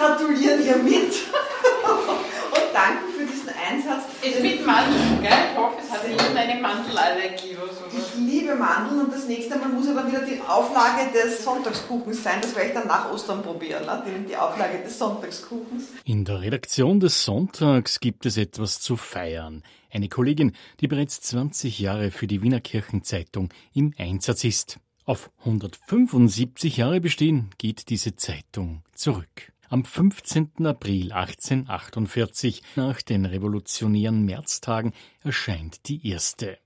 gratulieren ihr mit und danken für diesen Einsatz. Ist mit Mandeln, gell? Ich hoffe, es hat irgendeine Mandelallergie oder so. Ich liebe Mandeln und das nächste Mal muss aber wieder die Auflage des Sonntagskuchens sein. Das werde ich dann nach Ostern probieren, ne? die, die Auflage des Sonntagskuchens. In der Redaktion des Sonntags gibt es etwas zu feiern. Eine Kollegin, die bereits 20 Jahre für die Wiener Kirchenzeitung im Einsatz ist. Auf 175 Jahre bestehen geht diese Zeitung zurück. Am 15. April 1848, nach den revolutionären Märztagen, erscheint die erste.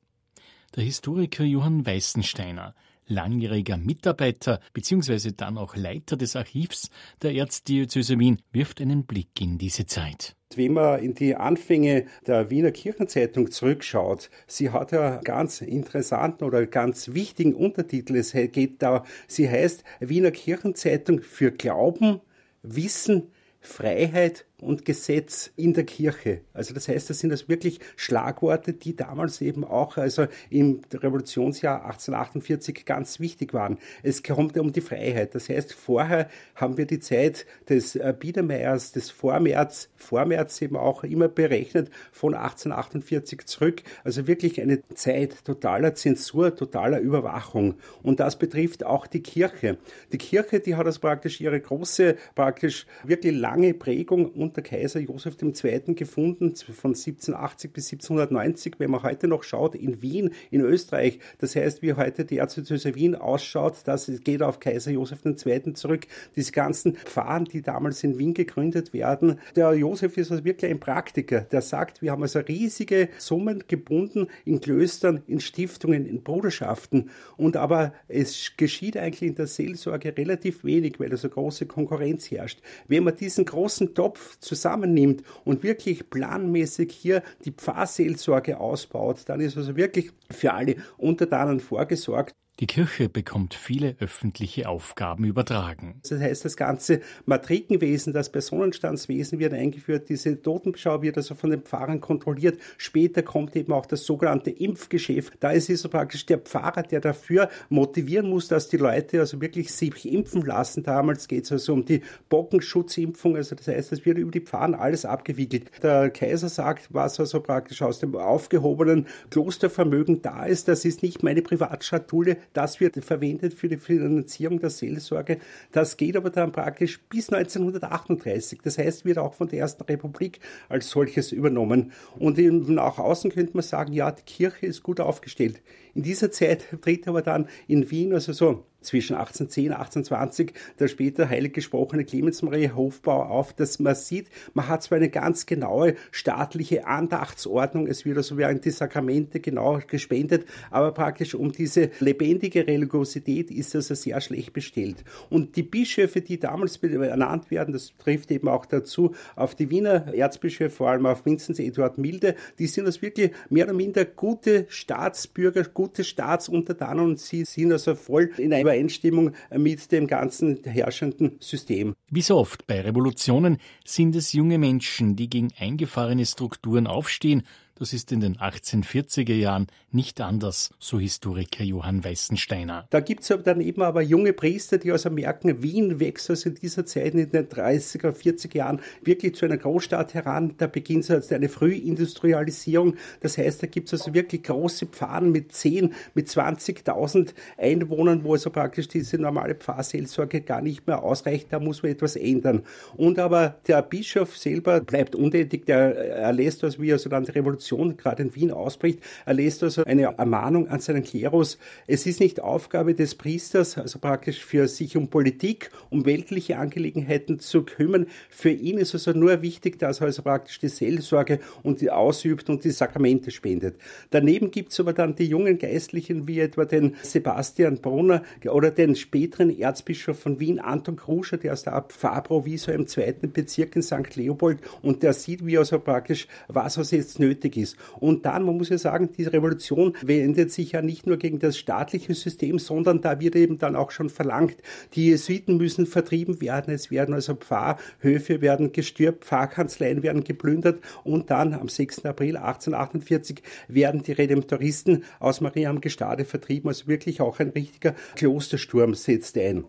Der Historiker Johann Weißensteiner, langjähriger Mitarbeiter bzw. dann auch Leiter des Archivs der Erzdiözese Wien, wirft einen Blick in diese Zeit. Wenn man in die Anfänge der Wiener Kirchenzeitung zurückschaut, sie hat ja ganz interessanten oder ganz wichtigen Untertitel. Es geht da, sie heißt Wiener Kirchenzeitung für Glauben, Wissen, Freiheit und Gesetz in der Kirche. Also das heißt, das sind das wirklich Schlagworte, die damals eben auch also im Revolutionsjahr 1848 ganz wichtig waren. Es kommt um die Freiheit. Das heißt, vorher haben wir die Zeit des äh, Biedermeiers, des Vormärz, Vormärz eben auch immer berechnet von 1848 zurück. Also wirklich eine Zeit totaler Zensur, totaler Überwachung. Und das betrifft auch die Kirche. Die Kirche, die hat also praktisch ihre große, praktisch wirklich lange Prägung und unter Kaiser Joseph II. gefunden, von 1780 bis 1790, wenn man heute noch schaut, in Wien, in Österreich. Das heißt, wie heute die Erzdiözese Wien ausschaut, das geht auf Kaiser Joseph II. zurück. Diese ganzen Pfarren, die damals in Wien gegründet werden. Der Joseph ist also wirklich ein Praktiker, der sagt, wir haben also riesige Summen gebunden in Klöstern, in Stiftungen, in Bruderschaften. Und aber es geschieht eigentlich in der Seelsorge relativ wenig, weil so große Konkurrenz herrscht. Wenn man diesen großen Topf zusammennimmt und wirklich planmäßig hier die Pfarrseelsorge ausbaut, dann ist also wirklich für alle Untertanen vorgesorgt. Die Kirche bekommt viele öffentliche Aufgaben übertragen. Das heißt, das ganze Matrikenwesen, das Personenstandswesen wird eingeführt, diese Totenbeschau wird also von den Pfarrern kontrolliert. Später kommt eben auch das sogenannte Impfgeschäft. Da ist es so praktisch der Pfarrer, der dafür motivieren muss, dass die Leute also wirklich sich impfen lassen. Damals geht es also um die Bockenschutzimpfung, also das heißt, es wird über die Pfarren alles abgewickelt. Der Kaiser sagt, was also praktisch aus dem aufgehobenen Klostervermögen da ist, das ist nicht meine Privatschatulle, das wird verwendet für die Finanzierung der Seelsorge. Das geht aber dann praktisch bis 1938. Das heißt, wird auch von der Ersten Republik als solches übernommen. Und nach außen könnte man sagen, ja, die Kirche ist gut aufgestellt. In dieser Zeit tritt aber dann in Wien, also so zwischen 1810 und 1820 der später heilig gesprochene Clemens Maria Hofbau auf, dass man sieht, man hat zwar eine ganz genaue staatliche Andachtsordnung, es wird also während die Sakramente genau gespendet, aber praktisch um diese lebendige Religiosität ist also sehr schlecht bestellt. Und die Bischöfe, die damals ernannt werden, das trifft eben auch dazu auf die Wiener Erzbischöfe, vor allem auf Vinzenz Eduard Milde, die sind also wirklich mehr oder minder gute Staatsbürger, gute Staatsuntertanen und sie sind also voll in einer Übereinstimmung mit dem ganzen herrschenden System. Wie so oft bei Revolutionen sind es junge Menschen, die gegen eingefahrene Strukturen aufstehen das ist in den 1840er Jahren nicht anders, so Historiker Johann Weißensteiner. Da gibt es dann eben aber junge Priester, die also merken, Wien wächst also in dieser Zeit in den 30er, 40er Jahren wirklich zu einer Großstadt heran. Da beginnt also eine Frühindustrialisierung. Das heißt, da gibt es also wirklich große Pfarren mit 10, mit 20.000 Einwohnern, wo also praktisch diese normale Pfarrseelsorge gar nicht mehr ausreicht. Da muss man etwas ändern. Und aber der Bischof selber bleibt untätig. Der erlässt also, wie also dann die Revolution Revolution gerade in Wien ausbricht, er lässt also eine Ermahnung an seinen Klerus. Es ist nicht Aufgabe des Priesters, also praktisch für sich um Politik, um weltliche Angelegenheiten zu kümmern. Für ihn ist also nur wichtig, dass er also praktisch die Seelsorge und die ausübt und die Sakramente spendet. Daneben gibt es aber dann die jungen Geistlichen, wie etwa den Sebastian Brunner oder den späteren Erzbischof von Wien, Anton Kruscher, der aus der Pfarrprovisor im zweiten Bezirk in St. Leopold und der sieht, wie also praktisch, was also jetzt nötig wichtig ist. Und dann, man muss ja sagen, diese Revolution wendet sich ja nicht nur gegen das staatliche System, sondern da wird eben dann auch schon verlangt, die Jesuiten müssen vertrieben werden. Es werden also Pfarrhöfe werden gestürbt, Pfarrkanzleien werden geplündert und dann am 6. April 1848 werden die Redemptoristen aus Maria am Gestade vertrieben. Also wirklich auch ein richtiger Klostersturm setzt ein.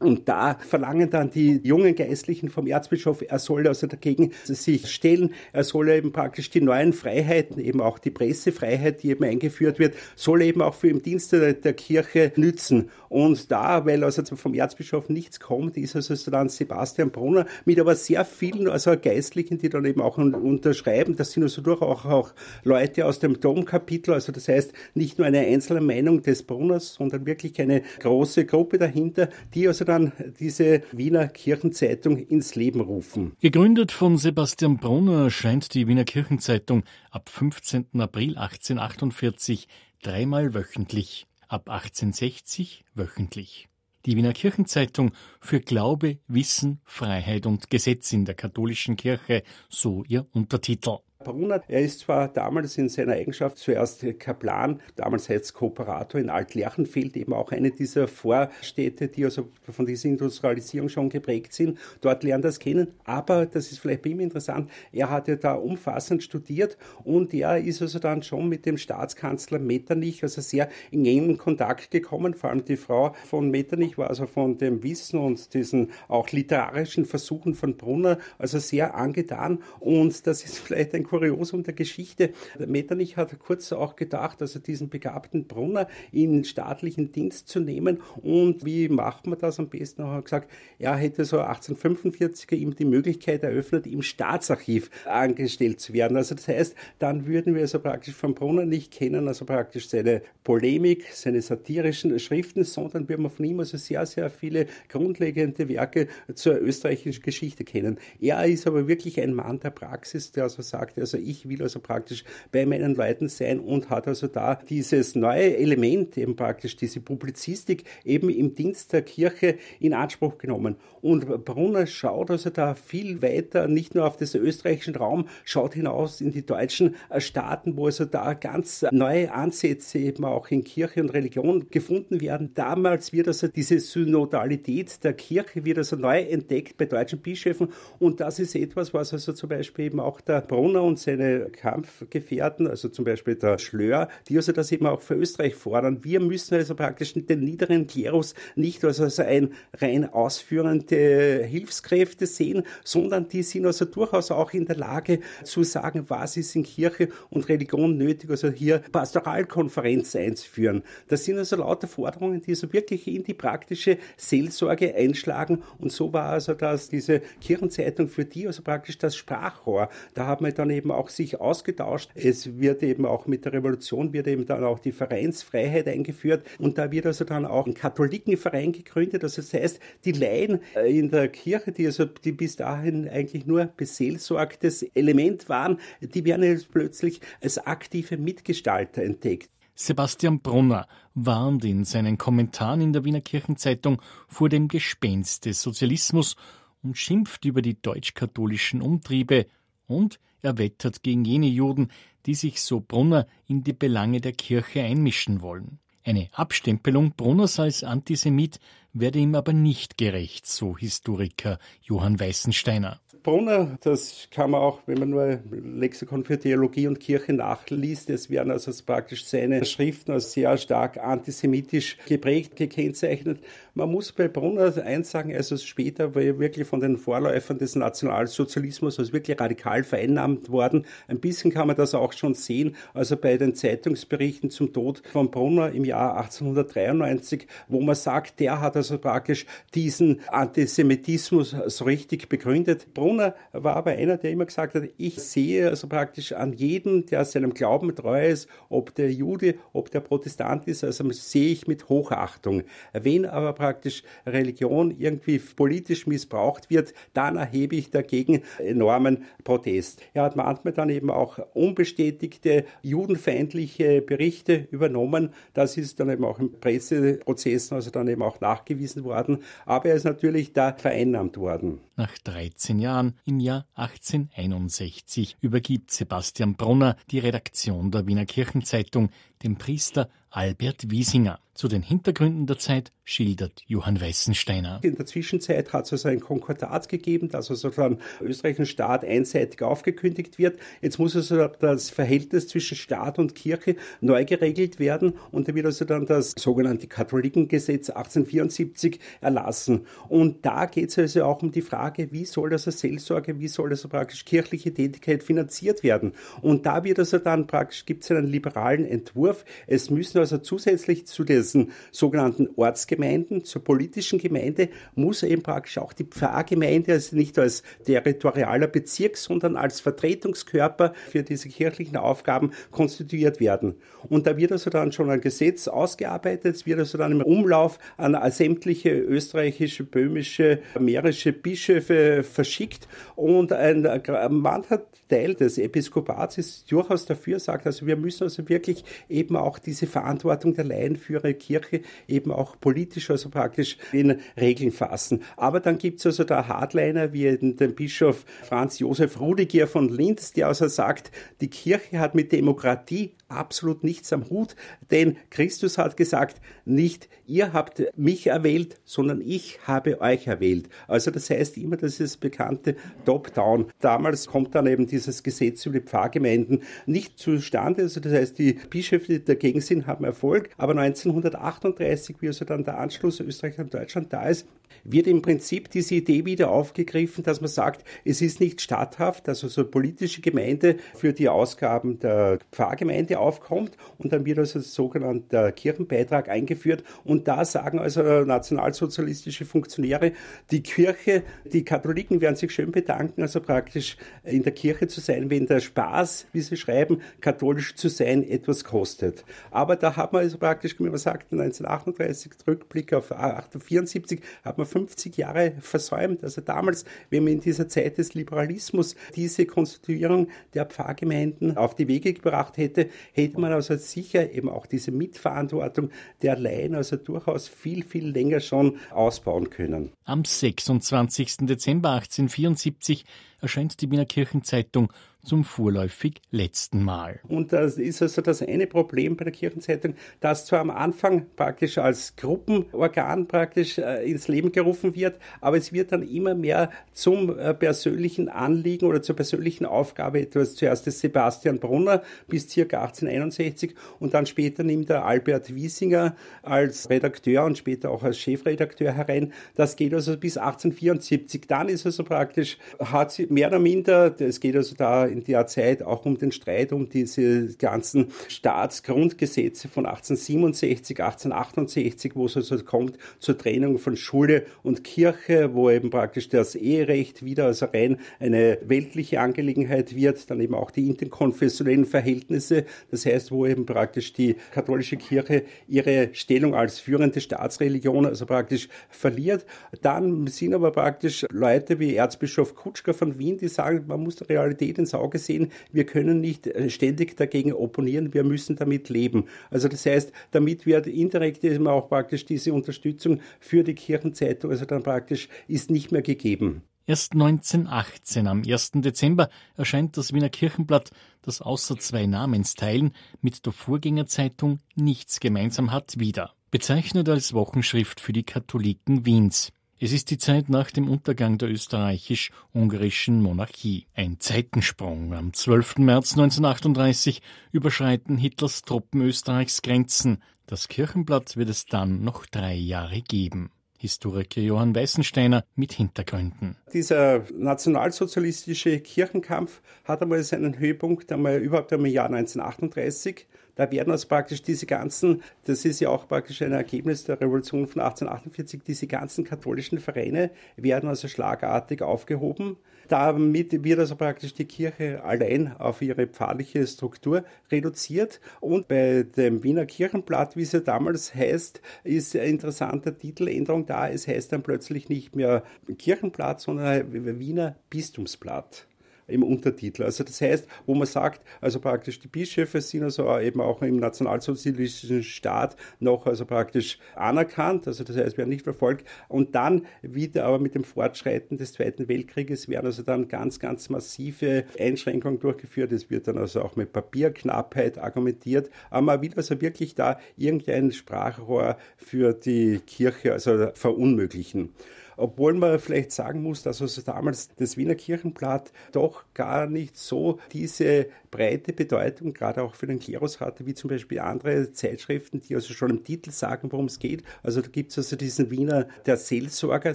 Und da verlangen dann die jungen Geistlichen vom Erzbischof, er soll also dagegen sich stellen, er soll eben praktisch die neuen Freiheiten, eben auch die Pressefreiheit, die eben eingeführt wird, soll eben auch für im Dienste der Kirche nützen. Und da, weil also vom Erzbischof nichts kommt, ist also dann Sebastian Brunner mit aber sehr vielen also Geistlichen, die dann eben auch unterschreiben. Das sind also durchaus auch Leute aus dem Domkapitel, also das heißt nicht nur eine einzelne Meinung des Brunners, sondern wirklich eine große Gruppe dahinter, die also dann diese Wiener Kirchenzeitung ins Leben rufen. Gegründet von Sebastian Brunner erscheint die Wiener Kirchenzeitung ab 15. April 1848 dreimal wöchentlich, ab 1860 wöchentlich. Die Wiener Kirchenzeitung für Glaube, Wissen, Freiheit und Gesetz in der katholischen Kirche, so ihr Untertitel. Brunner. Er ist zwar damals in seiner Eigenschaft zuerst Kaplan, damals heißt Kooperator in Altlerchenfeld, eben auch eine dieser Vorstädte, die also von dieser Industrialisierung schon geprägt sind. Dort lernt er es kennen. Aber, das ist vielleicht bei ihm interessant, er hat ja da umfassend studiert und er ist also dann schon mit dem Staatskanzler Metternich also sehr in engen Kontakt gekommen. Vor allem die Frau von Metternich war also von dem Wissen und diesen auch literarischen Versuchen von Brunner also sehr angetan. Und das ist vielleicht ein Kuriosum der Geschichte. Metternich hat kurz auch gedacht, also diesen begabten Brunner in staatlichen Dienst zu nehmen. Und wie macht man das am besten? Er hat gesagt, er hätte so 1845 ihm die Möglichkeit eröffnet, im Staatsarchiv angestellt zu werden. Also das heißt, dann würden wir also praktisch von Brunner nicht kennen, also praktisch seine Polemik, seine satirischen Schriften, sondern wir von ihm also sehr, sehr viele grundlegende Werke zur österreichischen Geschichte kennen. Er ist aber wirklich ein Mann der Praxis, der also sagt, also ich will also praktisch bei meinen Leuten sein und hat also da dieses neue Element, eben praktisch diese Publizistik, eben im Dienst der Kirche in Anspruch genommen. Und Brunner schaut also da viel weiter, nicht nur auf den österreichischen Raum, schaut hinaus in die deutschen Staaten, wo also da ganz neue Ansätze eben auch in Kirche und Religion gefunden werden. Damals wird also diese Synodalität der Kirche wird also neu entdeckt bei deutschen Bischöfen und das ist etwas, was also zum Beispiel eben auch der Brunner und seine Kampfgefährten, also zum Beispiel der Schlör, die also das eben auch für Österreich fordern. Wir müssen also praktisch den niederen Klerus nicht als also ein rein ausführende Hilfskräfte sehen, sondern die sind also durchaus auch in der Lage zu sagen, was ist in Kirche und Religion nötig, also hier Pastoralkonferenz einzuführen. Das sind also lauter Forderungen, die also wirklich in die praktische Seelsorge einschlagen und so war also das diese Kirchenzeitung für die also praktisch das Sprachrohr. Da haben wir dann eben auch sich ausgetauscht. Es wird eben auch mit der Revolution wird eben dann auch die Vereinsfreiheit eingeführt und da wird also dann auch ein Katholikenverein gegründet. Also das heißt, die Laien äh, in der Kirche, die also die bis dahin eigentlich nur beseelsorgtes Element waren, die werden jetzt plötzlich als aktive Mitgestalter entdeckt. Sebastian Brunner warnt in seinen Kommentaren in der Wiener Kirchenzeitung vor dem Gespenst des Sozialismus und schimpft über die deutsch-katholischen Umtriebe und er wettert gegen jene Juden, die sich so Brunner in die Belange der Kirche einmischen wollen. Eine Abstempelung Brunners als Antisemit werde ihm aber nicht gerecht, so Historiker Johann Weißensteiner. Brunner, das kann man auch, wenn man nur Lexikon für Theologie und Kirche nachliest, es werden also praktisch seine Schriften als sehr stark antisemitisch geprägt, gekennzeichnet. Man muss bei Brunner eins sagen, also später war er wirklich von den Vorläufern des Nationalsozialismus also wirklich radikal vereinnahmt worden. Ein bisschen kann man das auch schon sehen, also bei den Zeitungsberichten zum Tod von Brunner im Jahr 1893, wo man sagt, der hat also praktisch diesen Antisemitismus so richtig begründet. Brunner war aber einer, der immer gesagt hat, ich sehe also praktisch an jedem, der seinem Glauben treu ist, ob der Jude, ob der Protestant ist, also sehe ich mit Hochachtung. Wenn aber praktisch Religion irgendwie politisch missbraucht wird, dann erhebe ich dagegen enormen Protest. Er hat manchmal dann eben auch unbestätigte judenfeindliche Berichte übernommen. Das ist dann eben auch in Presseprozessen also dann eben auch nachgewiesen worden. Aber er ist natürlich da vereinnahmt worden. Nach 13 Jahren, im Jahr 1861, übergibt Sebastian Brunner die Redaktion der Wiener Kirchenzeitung dem Priester Albert Wiesinger. Zu den Hintergründen der Zeit schildert Johann Weißensteiner. In der Zwischenzeit hat es also ein Konkordat gegeben, dass also vom österreichischen Staat einseitig aufgekündigt wird. Jetzt muss also das Verhältnis zwischen Staat und Kirche neu geregelt werden und da wird also dann das sogenannte Katholikengesetz 1874 erlassen. Und da geht es also auch um die Frage, wie soll also Seelsorge, wie soll also praktisch kirchliche Tätigkeit finanziert werden. Und da wird also dann praktisch, gibt es einen liberalen Entwurf. Es müssen also zusätzlich zu diesen sogenannten Ortsgemeinden, zur politischen Gemeinde, muss eben praktisch auch die Pfarrgemeinde, also nicht als territorialer Bezirk, sondern als Vertretungskörper für diese kirchlichen Aufgaben konstituiert werden. Und da wird also dann schon ein Gesetz ausgearbeitet, es wird also dann im Umlauf an sämtliche österreichische, böhmische, mährische Bischöfe verschickt und ein mancher Teil des Episkopats ist durchaus dafür, sagt also, wir müssen also wirklich eben auch diese Verantwortung der Laien für ihre Kirche eben auch politisch, also praktisch in Regeln fassen. Aber dann gibt es also da Hardliner wie den Bischof Franz Josef Rudiger von Linz, der also sagt, die Kirche hat mit Demokratie absolut nichts am Hut, denn Christus hat gesagt, nicht ihr habt mich erwählt, sondern ich habe euch erwählt. Also das heißt immer, ist bekannte Top-Down. Damals kommt dann eben dieses Gesetz über die Pfarrgemeinden nicht zustande. Also das heißt, die Bischöfe, die dagegen sind, haben Erfolg. Aber 1938, wie also dann der Anschluss Österreich und Deutschland da ist, wird im Prinzip diese Idee wieder aufgegriffen, dass man sagt, es ist nicht statthaft, dass also politische Gemeinde für die Ausgaben der Pfarrgemeinde aufkommt und dann wird also sogenannter Kirchenbeitrag eingeführt und da sagen also nationalsozialistische Funktionäre, die Kirche, die Katholiken werden sich schön bedanken, also praktisch in der Kirche zu sein, wenn der Spaß, wie sie schreiben, katholisch zu sein etwas kostet. Aber da hat man also praktisch, wie man sagt, 1938 Rückblick auf 1874 hat man 50 Jahre versäumt. Also damals, wenn man in dieser Zeit des Liberalismus diese Konstituierung der Pfarrgemeinden auf die Wege gebracht hätte, hätte man also sicher eben auch diese Mitverantwortung der Laien also durchaus viel, viel länger schon ausbauen können. Am 26. Dezember 1874 erscheint die Wiener Kirchenzeitung zum vorläufig letzten Mal. Und das ist also das eine Problem bei der Kirchenzeitung, dass zwar am Anfang praktisch als Gruppenorgan praktisch äh, ins Leben gerufen wird, aber es wird dann immer mehr zum äh, persönlichen Anliegen oder zur persönlichen Aufgabe etwas. Zuerst ist Sebastian Brunner bis circa 1861 und dann später nimmt der Albert Wiesinger als Redakteur und später auch als Chefredakteur herein. Das geht also bis 1874. Dann ist also praktisch, hat sie mehr oder minder, es geht also da in der Zeit auch um den Streit um diese ganzen Staatsgrundgesetze von 1867, 1868, wo es also kommt zur Trennung von Schule und Kirche, wo eben praktisch das Eherecht wieder also rein eine weltliche Angelegenheit wird, dann eben auch die interkonfessionellen Verhältnisse, das heißt, wo eben praktisch die katholische Kirche ihre Stellung als führende Staatsreligion also praktisch verliert. Dann sind aber praktisch Leute wie Erzbischof Kutschka von Wien, die sagen, man muss der Realität ins Auge sehen, wir können nicht äh, ständig dagegen opponieren, wir müssen damit leben. Also das heißt, damit wird indirekt immer auch praktisch diese Unterstützung für die Kirchenzeitung, also dann praktisch ist nicht mehr gegeben. Erst 1918, am 1. Dezember, erscheint das Wiener Kirchenblatt, das außer zwei Namensteilen mit der Vorgängerzeitung nichts gemeinsam hat, wieder. Bezeichnet als Wochenschrift für die Katholiken Wiens. Es ist die Zeit nach dem Untergang der österreichisch-ungarischen Monarchie. Ein Zeitensprung. Am 12. März 1938 überschreiten Hitlers Truppen Österreichs Grenzen. Das Kirchenblatt wird es dann noch drei Jahre geben. Historiker Johann Weißensteiner mit Hintergründen. Dieser nationalsozialistische Kirchenkampf hat einmal seinen Höhepunkt einmal überhaupt im Jahr 1938. Da werden also praktisch diese ganzen, das ist ja auch praktisch ein Ergebnis der Revolution von 1848, diese ganzen katholischen Vereine werden also schlagartig aufgehoben. Damit wird also praktisch die Kirche allein auf ihre pfarrliche Struktur reduziert. Und bei dem Wiener Kirchenblatt, wie es ja damals heißt, ist ein interessanter Titeländerung da. Es heißt dann plötzlich nicht mehr Kirchenblatt, sondern Wiener Bistumsblatt. Im Untertitel. Also das heißt, wo man sagt, also praktisch die Bischöfe sind also eben auch im nationalsozialistischen Staat noch also praktisch anerkannt, also das heißt, werden nicht verfolgt. Und dann wieder aber mit dem Fortschreiten des Zweiten Weltkrieges werden also dann ganz, ganz massive Einschränkungen durchgeführt. Es wird dann also auch mit Papierknappheit argumentiert. Aber man will also wirklich da irgendein Sprachrohr für die Kirche also verunmöglichen obwohl man vielleicht sagen muss, dass also damals das Wiener Kirchenblatt doch gar nicht so diese breite Bedeutung, gerade auch für den Klerus hatte, wie zum Beispiel andere Zeitschriften, die also schon im Titel sagen, worum es geht. Also da gibt es also diesen Wiener Der Seelsorger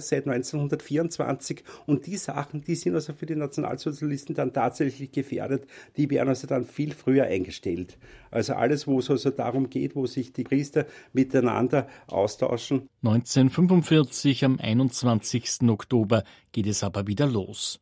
seit 1924 und die Sachen, die sind also für die Nationalsozialisten dann tatsächlich gefährdet, die werden also dann viel früher eingestellt. Also alles, wo es also darum geht, wo sich die Priester miteinander austauschen. 1945 am 21. Oktober geht es aber wieder los.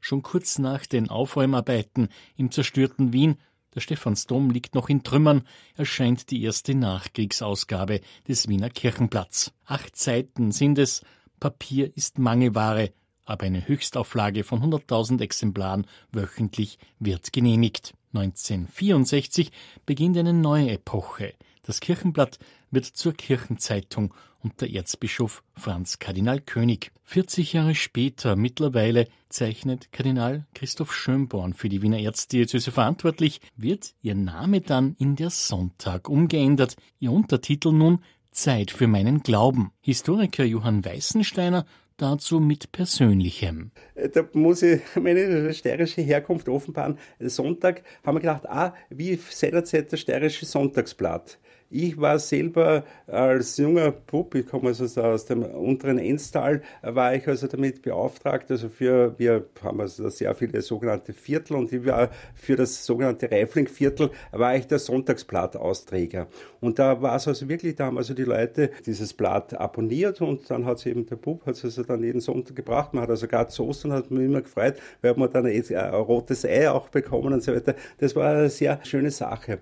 Schon kurz nach den Aufräumarbeiten im zerstörten Wien, der Stephansdom liegt noch in Trümmern, erscheint die erste Nachkriegsausgabe des Wiener Kirchenblatts. Acht Seiten sind es, Papier ist Mangelware, aber eine Höchstauflage von 100.000 Exemplaren wöchentlich wird genehmigt. 1964 beginnt eine neue Epoche. Das Kirchenblatt wird zur Kirchenzeitung und der Erzbischof Franz Kardinal König. 40 Jahre später, mittlerweile, zeichnet Kardinal Christoph Schönborn für die Wiener Erzdiözese verantwortlich, wird ihr Name dann in der Sonntag umgeändert, ihr Untertitel nun Zeit für meinen Glauben. Historiker Johann Weißensteiner dazu mit Persönlichem. Äh, da muss ich meine steirische Herkunft offenbaren. Sonntag haben wir gedacht, ah, wie seinerzeit das steirische Sonntagsblatt. Ich war selber als junger Bub, ich komme also aus dem unteren Enstal, war ich also damit beauftragt, also für, wir haben also sehr viele sogenannte Viertel und ich war für das sogenannte Reifling-Viertel war ich der Sonntagsblatt-Austräger. Und da war es also wirklich, da haben also die Leute dieses Blatt abonniert und dann hat es eben der Bub, hat es also dann jeden Sonntag gebracht. Man hat also gerade zu Ostern, hat mich immer gefreut, weil man dann ein rotes Ei auch bekommen und so weiter. Das war eine sehr schöne Sache.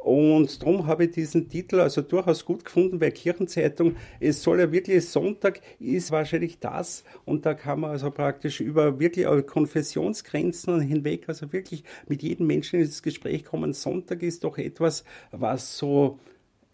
Und darum habe ich diesen Titel also durchaus gut gefunden bei Kirchenzeitung. Es soll ja wirklich Sonntag ist wahrscheinlich das und da kann man also praktisch über wirklich Konfessionsgrenzen hinweg also wirklich mit jedem Menschen ins Gespräch kommen. Sonntag ist doch etwas, was so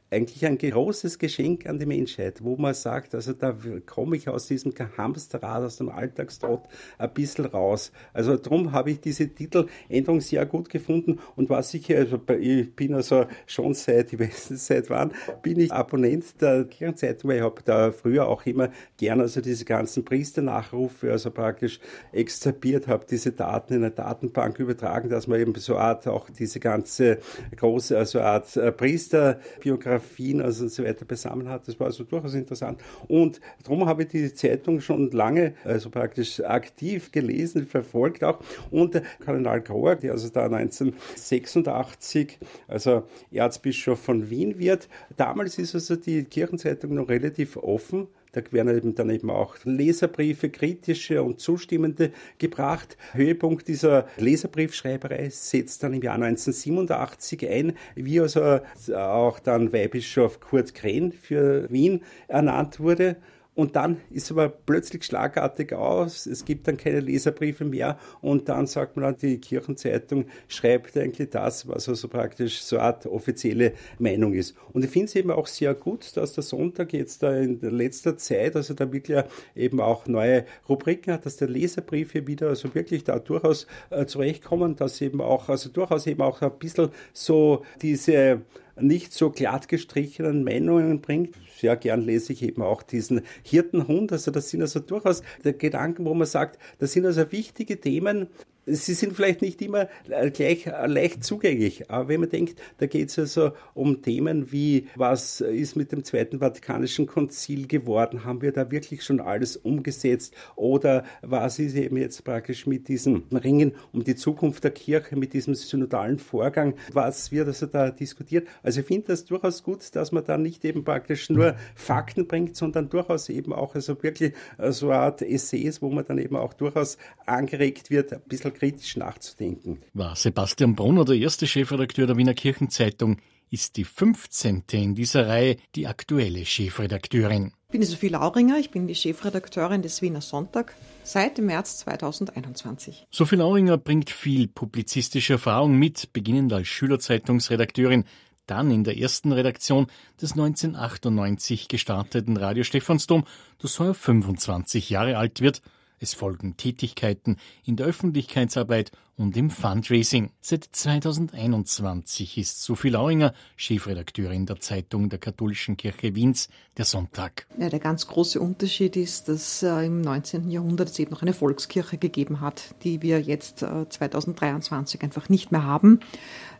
eigentlich ein großes Geschenk an die Menschheit, wo man sagt, also da komme ich aus diesem Hamsterrad, aus dem Alltagstrott ein bisschen raus. Also darum habe ich diese Titeländerung sehr gut gefunden und was ich, also ich bin also schon seit, ich weiß nicht seit wann, bin ich Abonnent der Kirchenzeitung, weil ich habe da früher auch immer gerne also diese ganzen Priesternachrufe, also praktisch extrapiert, habe diese Daten in eine Datenbank übertragen, dass man eben so eine Art auch diese ganze große, also Art äh, Priesterbiografie Biografien also und so weiter beisammen hat. Das war also durchaus interessant. Und darum habe ich die Zeitung schon lange, also praktisch aktiv gelesen, verfolgt auch. Und Kardinal Grohr, der also da 1986, also Erzbischof von Wien wird, damals ist also die Kirchenzeitung noch relativ offen da werden eben dann eben auch Leserbriefe, kritische und zustimmende gebracht. Höhepunkt dieser Leserbriefschreiberei setzt dann im Jahr 1987 ein, wie also auch dann Weihbischof Kurt Kren für Wien ernannt wurde. Und dann ist aber plötzlich schlagartig aus, es gibt dann keine Leserbriefe mehr und dann sagt man, die Kirchenzeitung schreibt eigentlich das, was also praktisch so eine Art offizielle Meinung ist. Und ich finde es eben auch sehr gut, dass der Sonntag jetzt da in letzter Zeit, also da wirklich eben auch neue Rubriken hat, dass der Leserbriefe wieder also wirklich da durchaus äh, zurechtkommen, dass eben auch, also durchaus eben auch ein bisschen so diese nicht so glatt gestrichenen Meinungen bringt. Sehr gern lese ich eben auch diesen Hirtenhund. Also das sind also durchaus Gedanken, wo man sagt, das sind also wichtige Themen, sie sind vielleicht nicht immer äh, gleich äh, leicht zugänglich, aber wenn man denkt, da geht es also um Themen wie, was ist mit dem Zweiten Vatikanischen Konzil geworden, haben wir da wirklich schon alles umgesetzt? Oder was ist eben jetzt praktisch mit diesem Ringen um die Zukunft der Kirche, mit diesem synodalen Vorgang, was wird also da diskutiert. Also ich finde das durchaus gut, dass man da nicht eben praktisch nur Fakten bringt, sondern durchaus eben auch also wirklich äh, so eine Art Essays, wo man dann eben auch durchaus angeregt wird, ein bisschen kritisch nachzudenken. War Sebastian Brunner der erste Chefredakteur der Wiener Kirchenzeitung. ist die 15. in dieser Reihe die aktuelle Chefredakteurin. Ich bin Sophie Lauringer, ich bin die Chefredakteurin des Wiener Sonntag seit dem März 2021. Sophie Lauringer bringt viel publizistische Erfahrung mit, beginnend als Schülerzeitungsredakteurin, dann in der ersten Redaktion des 1998 gestarteten Radio Stephansdom, das heuer 25 Jahre alt wird es folgen Tätigkeiten in der Öffentlichkeitsarbeit und im Fundraising. Seit 2021 ist Sophie Lauringer Chefredakteurin der Zeitung der Katholischen Kirche Wiens, der Sonntag. Ja, der ganz große Unterschied ist, dass äh, im 19. Jahrhundert es eben noch eine Volkskirche gegeben hat, die wir jetzt äh, 2023 einfach nicht mehr haben.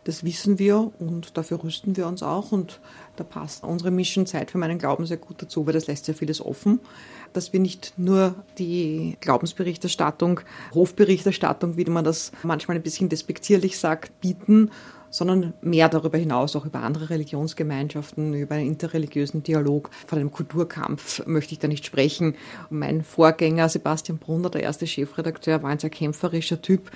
Das wissen wir und dafür rüsten wir uns auch und da passt unsere Mission Zeit für meinen Glauben sehr gut dazu, weil das lässt sehr vieles offen dass wir nicht nur die Glaubensberichterstattung, Hofberichterstattung, wie man das manchmal ein bisschen despektierlich sagt, bieten, sondern mehr darüber hinaus auch über andere Religionsgemeinschaften, über einen interreligiösen Dialog. Von einem Kulturkampf möchte ich da nicht sprechen. Mein Vorgänger Sebastian Brunner, der erste Chefredakteur, war ein sehr kämpferischer Typ,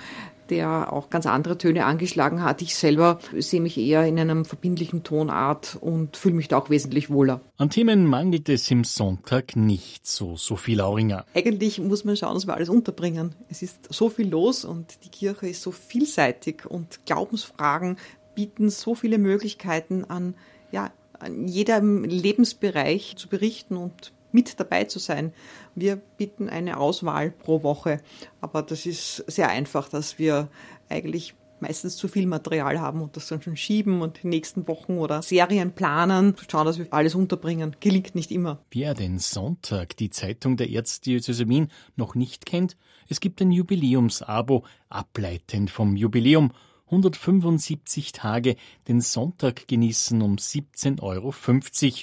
der auch ganz andere Töne angeschlagen hat. Ich selber sehe mich eher in einem verbindlichen Tonart und fühle mich da auch wesentlich wohler. An Themen mangelt es im Sonntag nicht, so Sophie Lauringer. Eigentlich muss man schauen, dass wir alles unterbringen. Es ist so viel los und die Kirche ist so vielseitig und Glaubensfragen bieten so viele Möglichkeiten an, ja, an jedem Lebensbereich zu berichten und mit dabei zu sein. Wir bieten eine Auswahl pro Woche, aber das ist sehr einfach, dass wir eigentlich meistens zu viel Material haben und das dann schon schieben und die nächsten Wochen oder Serien planen, schauen, dass wir alles unterbringen. Gelingt nicht immer. Wer den Sonntag, die Zeitung der Erzdiözese Wien, noch nicht kennt, es gibt ein Jubiläumsabo, ableitend vom Jubiläum 175 Tage den Sonntag genießen um 17,50 Euro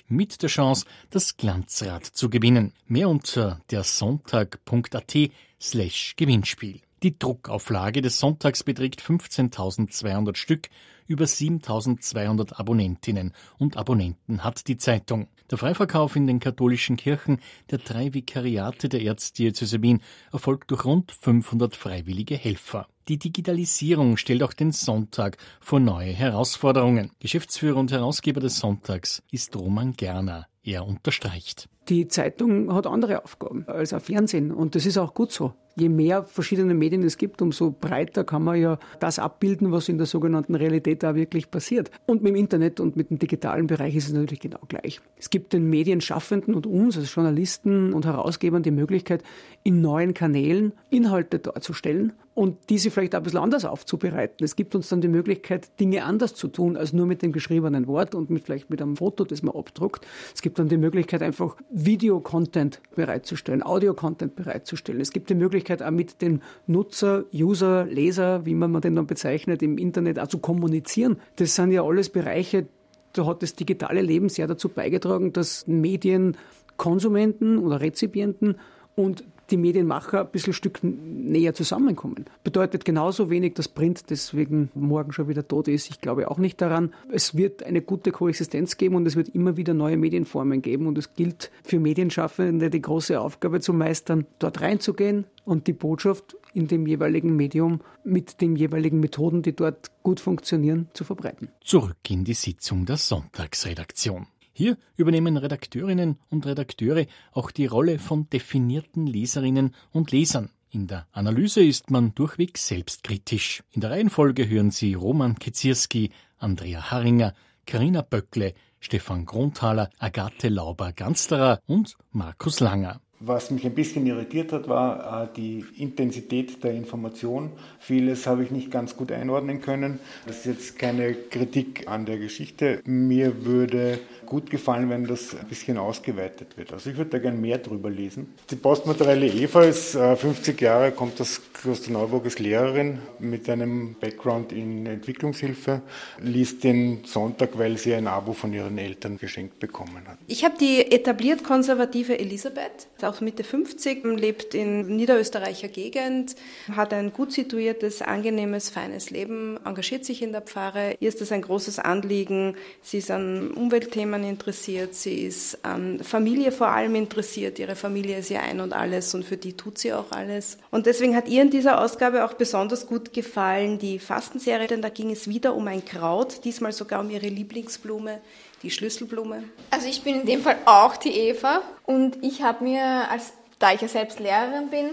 mit der Chance, das Glanzrad zu gewinnen. Mehr unter der Sonntag.at slash Gewinnspiel. Die Druckauflage des Sonntags beträgt 15.200 Stück, über 7.200 Abonnentinnen und Abonnenten hat die Zeitung. Der Freiverkauf in den katholischen Kirchen der drei Vikariate der Erzdiözese Wien erfolgt durch rund 500 freiwillige Helfer. Die Digitalisierung stellt auch den Sonntag vor neue Herausforderungen. Geschäftsführer und Herausgeber des Sonntags ist Roman Gerner. Er unterstreicht. Die Zeitung hat andere Aufgaben als ein Fernsehen und das ist auch gut so. Je mehr verschiedene Medien es gibt, umso breiter kann man ja das abbilden, was in der sogenannten Realität da wirklich passiert. Und mit dem Internet und mit dem digitalen Bereich ist es natürlich genau gleich. Es gibt den Medienschaffenden und uns als Journalisten und Herausgebern die Möglichkeit, in neuen Kanälen Inhalte darzustellen und diese vielleicht auch ein bisschen anders aufzubereiten. Es gibt uns dann die Möglichkeit, Dinge anders zu tun, als nur mit dem geschriebenen Wort und mit, vielleicht mit einem Foto, das man abdruckt. Es gibt dann die Möglichkeit, einfach Video-Content bereitzustellen, Audio-Content bereitzustellen. Es gibt die Möglichkeit, auch mit dem Nutzer, User, Leser, wie man den dann bezeichnet, im Internet auch zu kommunizieren. Das sind ja alles Bereiche, da hat das digitale Leben sehr dazu beigetragen, dass Medienkonsumenten oder Rezipienten und die Medienmacher ein bisschen Stück näher zusammenkommen. Bedeutet genauso wenig, dass Print deswegen morgen schon wieder tot ist. Ich glaube auch nicht daran. Es wird eine gute Koexistenz geben und es wird immer wieder neue Medienformen geben und es gilt für Medienschaffende die große Aufgabe zu meistern, dort reinzugehen und die Botschaft in dem jeweiligen Medium mit den jeweiligen Methoden, die dort gut funktionieren, zu verbreiten. Zurück in die Sitzung der Sonntagsredaktion. Hier übernehmen Redakteurinnen und Redakteure auch die Rolle von definierten Leserinnen und Lesern. In der Analyse ist man durchweg selbstkritisch. In der Reihenfolge hören Sie Roman Kezierski, Andrea Harringer, Karina Böckle, Stefan Gronthaler, Agathe Lauber-Gansterer und Markus Langer. Was mich ein bisschen irritiert hat, war äh, die Intensität der Information. Vieles habe ich nicht ganz gut einordnen können. Das ist jetzt keine Kritik an der Geschichte. Mir würde gut gefallen, wenn das ein bisschen ausgeweitet wird. Also ich würde da gerne mehr drüber lesen. Die postmaterielle Eva ist 50 äh, Jahre, kommt aus Klosterneuburg, ist Lehrerin mit einem Background in Entwicklungshilfe, liest den Sonntag, weil sie ein Abo von ihren Eltern geschenkt bekommen hat. Ich habe die etabliert konservative Elisabeth, auch Mitte 50, lebt in niederösterreicher Gegend, hat ein gut situiertes, angenehmes, feines Leben, engagiert sich in der Pfarre. Ihr ist das ein großes Anliegen. Sie ist an Umweltthemen Themen interessiert, sie ist an Familie vor allem interessiert. Ihre Familie ist ihr ein und alles und für die tut sie auch alles. Und deswegen hat ihr in dieser Ausgabe auch besonders gut gefallen die Fastenserie, denn da ging es wieder um ein Kraut, diesmal sogar um ihre Lieblingsblume, die Schlüsselblume. Also ich bin in dem Fall auch die Eva und ich habe mir, als da ich ja selbst Lehrerin bin,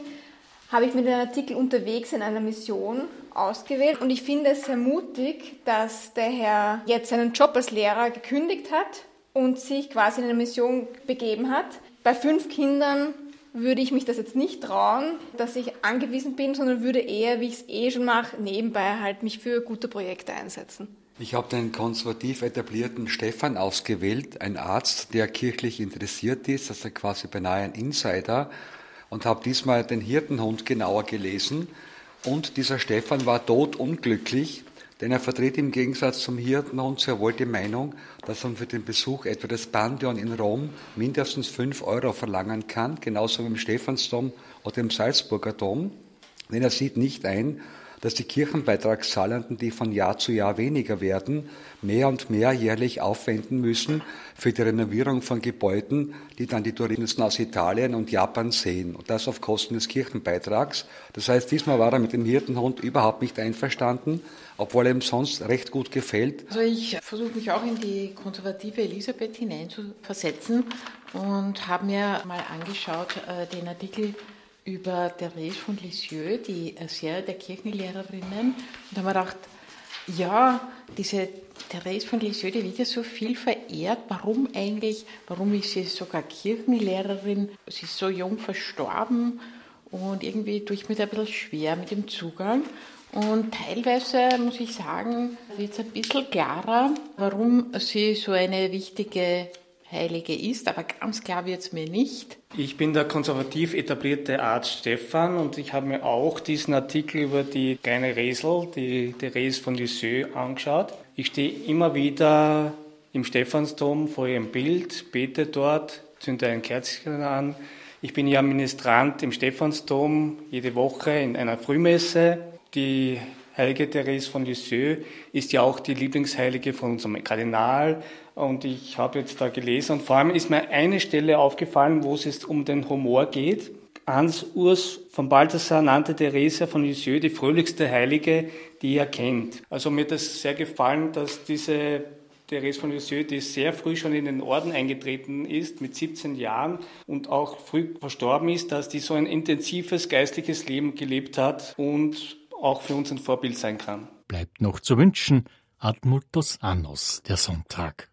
habe ich mir den Artikel unterwegs in einer Mission ausgewählt und ich finde es sehr mutig, dass der Herr jetzt seinen Job als Lehrer gekündigt hat und sich quasi in eine Mission begeben hat. Bei fünf Kindern würde ich mich das jetzt nicht trauen, dass ich angewiesen bin, sondern würde eher, wie ich es eh schon mache, nebenbei halt mich für gute Projekte einsetzen. Ich habe den konservativ etablierten Stefan ausgewählt, ein Arzt, der kirchlich interessiert ist, also quasi beinahe ein Insider, und habe diesmal den Hirtenhund genauer gelesen. Und dieser Stefan war totunglücklich, denn er vertritt im Gegensatz zum Hirtenhund sehr wohl die Meinung, dass man für den Besuch etwa des Pantheon in Rom mindestens fünf Euro verlangen kann, genauso wie im Stephansdom oder im Salzburger Dom. Denn er sieht nicht ein, dass die Kirchenbeitragszahlenden, die von Jahr zu Jahr weniger werden, mehr und mehr jährlich aufwenden müssen für die Renovierung von Gebäuden, die dann die Touristen aus Italien und Japan sehen. Und das auf Kosten des Kirchenbeitrags. Das heißt, diesmal war er mit dem Hirtenhund überhaupt nicht einverstanden, obwohl er ihm sonst recht gut gefällt. Also ich versuche mich auch in die konservative Elisabeth hineinzuversetzen und habe mir mal angeschaut äh, den Artikel über Therese von Lisieux, die Serie der Kirchenlehrerinnen. Und da haben wir gedacht, ja, diese Therese von Lisieux, die wird ja so viel verehrt. Warum eigentlich? Warum ist sie sogar Kirchenlehrerin? Sie ist so jung verstorben und irgendwie tue ich mir da ein bisschen schwer mit dem Zugang. Und teilweise, muss ich sagen, wird es ein bisschen klarer, warum sie so eine wichtige Heilige ist, aber ganz klar wird es mir nicht. Ich bin der konservativ etablierte Arzt Stefan und ich habe mir auch diesen Artikel über die kleine Resel, die Therese von Lisieux, angeschaut. Ich stehe immer wieder im Stephansdom vor ihrem Bild, bete dort, zünde ein Kerzchen an. Ich bin ja Ministrant im Stephansdom jede Woche in einer Frühmesse. Die Heilige Therese von Lisieux ist ja auch die Lieblingsheilige von unserem Kardinal. Und ich habe jetzt da gelesen und vor allem ist mir eine Stelle aufgefallen, wo es jetzt um den Humor geht. Hans Urs von Balthasar nannte Therese von Lisieux die fröhlichste Heilige, die er kennt. Also mir hat das sehr gefallen, dass diese Therese von Lisieux, die sehr früh schon in den Orden eingetreten ist, mit 17 Jahren und auch früh verstorben ist, dass die so ein intensives geistliches Leben gelebt hat und auch für uns ein Vorbild sein kann. Bleibt noch zu wünschen, Ad multos annos, der Sonntag.